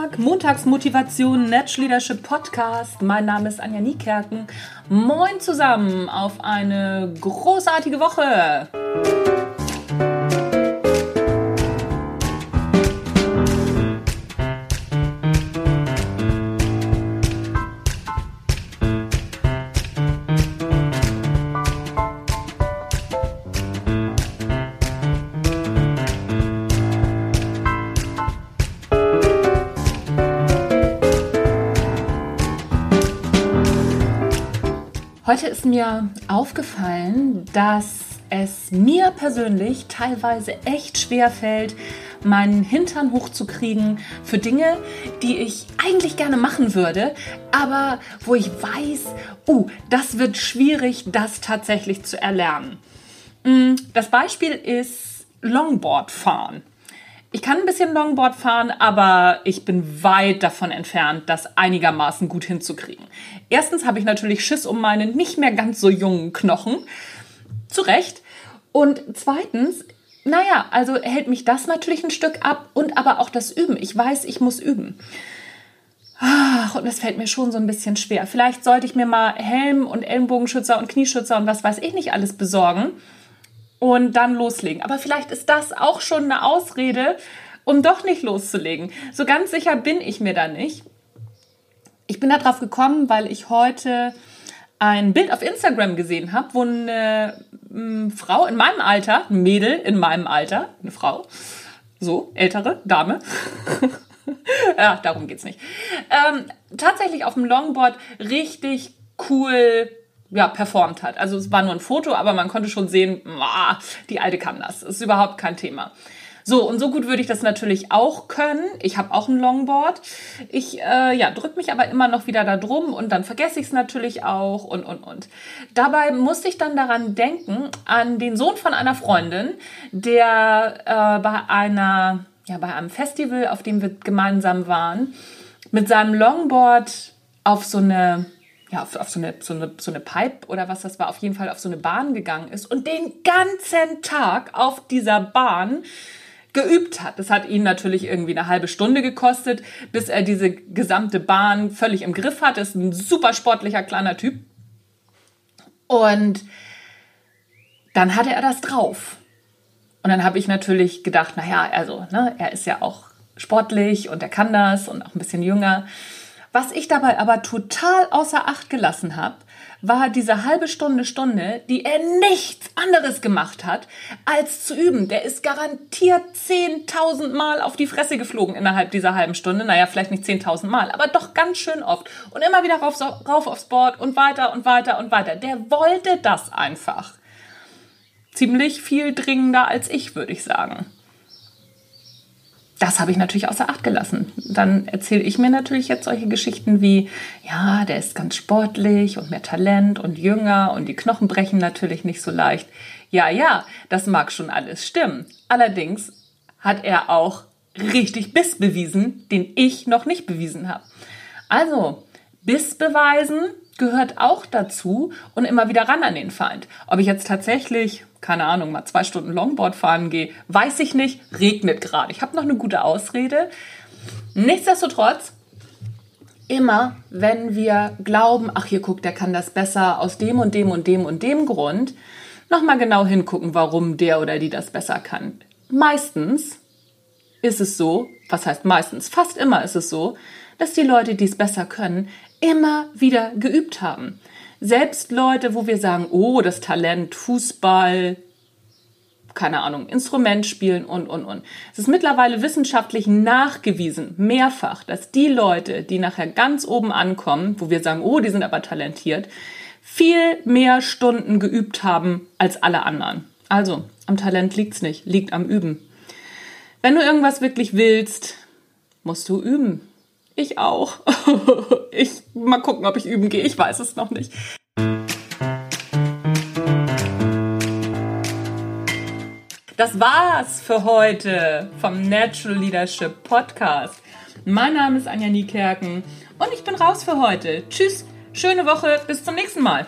Montag, Montagsmotivation, Natural Leadership Podcast. Mein Name ist Anja Niekerken. Moin zusammen auf eine großartige Woche. Heute ist mir aufgefallen, dass es mir persönlich teilweise echt schwer fällt, meinen Hintern hochzukriegen für Dinge, die ich eigentlich gerne machen würde, aber wo ich weiß, uh, das wird schwierig, das tatsächlich zu erlernen. Mm, das Beispiel ist Longboard fahren. Ich kann ein bisschen Longboard fahren, aber ich bin weit davon entfernt, das einigermaßen gut hinzukriegen. Erstens habe ich natürlich Schiss um meine nicht mehr ganz so jungen Knochen. Zu Recht. Und zweitens, naja, also hält mich das natürlich ein Stück ab und aber auch das Üben. Ich weiß, ich muss üben. Ach, und das fällt mir schon so ein bisschen schwer. Vielleicht sollte ich mir mal Helm und Ellenbogenschützer und Knieschützer und was weiß ich nicht alles besorgen und dann loslegen. Aber vielleicht ist das auch schon eine Ausrede, um doch nicht loszulegen. So ganz sicher bin ich mir da nicht. Ich bin darauf gekommen, weil ich heute ein Bild auf Instagram gesehen habe, wo eine äh, Frau in meinem Alter, ein Mädel in meinem Alter, eine Frau, so, ältere Dame, ja, darum geht's nicht, ähm, tatsächlich auf dem Longboard richtig cool ja, performt hat. Also es war nur ein Foto, aber man konnte schon sehen, die Alte kann das. Das ist überhaupt kein Thema. So, und so gut würde ich das natürlich auch können. Ich habe auch ein Longboard. Ich äh, ja, drücke mich aber immer noch wieder da drum und dann vergesse ich es natürlich auch und, und, und. Dabei musste ich dann daran denken, an den Sohn von einer Freundin, der äh, bei einer, ja, bei einem Festival, auf dem wir gemeinsam waren, mit seinem Longboard auf so eine ja, auf, auf so, eine, so, eine, so eine Pipe oder was das war, auf jeden Fall auf so eine Bahn gegangen ist und den ganzen Tag auf dieser Bahn geübt hat. Das hat ihn natürlich irgendwie eine halbe Stunde gekostet, bis er diese gesamte Bahn völlig im Griff hat. Ist ein super sportlicher kleiner Typ. Und dann hatte er das drauf. Und dann habe ich natürlich gedacht, naja, also, ne, er ist ja auch sportlich und er kann das und auch ein bisschen jünger. Was ich dabei aber total außer Acht gelassen habe, war diese halbe Stunde, Stunde, die er nichts anderes gemacht hat, als zu üben. Der ist garantiert 10.000 Mal auf die Fresse geflogen innerhalb dieser halben Stunde. Naja, vielleicht nicht 10.000 Mal, aber doch ganz schön oft. Und immer wieder rauf, rauf aufs Board und weiter und weiter und weiter. Der wollte das einfach. Ziemlich viel dringender als ich, würde ich sagen das habe ich natürlich außer Acht gelassen. Dann erzähle ich mir natürlich jetzt solche Geschichten wie, ja, der ist ganz sportlich und mehr Talent und jünger und die Knochen brechen natürlich nicht so leicht. Ja, ja, das mag schon alles stimmen. Allerdings hat er auch richtig Biss bewiesen, den ich noch nicht bewiesen habe. Also, Biss beweisen gehört auch dazu und immer wieder ran an den Feind. Ob ich jetzt tatsächlich keine Ahnung, mal zwei Stunden Longboard fahren gehe, weiß ich nicht, regnet gerade. Ich habe noch eine gute Ausrede. Nichtsdestotrotz, immer wenn wir glauben, ach hier guckt, der kann das besser aus dem und dem und dem und dem Grund, nochmal genau hingucken, warum der oder die das besser kann. Meistens ist es so, was heißt meistens, fast immer ist es so, dass die Leute, die es besser können, immer wieder geübt haben. Selbst Leute, wo wir sagen, oh, das Talent, Fußball, keine Ahnung, Instrument spielen und, und, und. Es ist mittlerweile wissenschaftlich nachgewiesen, mehrfach, dass die Leute, die nachher ganz oben ankommen, wo wir sagen, oh, die sind aber talentiert, viel mehr Stunden geübt haben als alle anderen. Also, am Talent liegt's nicht, liegt am Üben. Wenn du irgendwas wirklich willst, musst du üben. Ich auch. ich mal gucken, ob ich üben gehe. Ich weiß es noch nicht. Das war's für heute vom Natural Leadership Podcast. Mein Name ist Anja Niekerken und ich bin raus für heute. Tschüss, schöne Woche, bis zum nächsten Mal.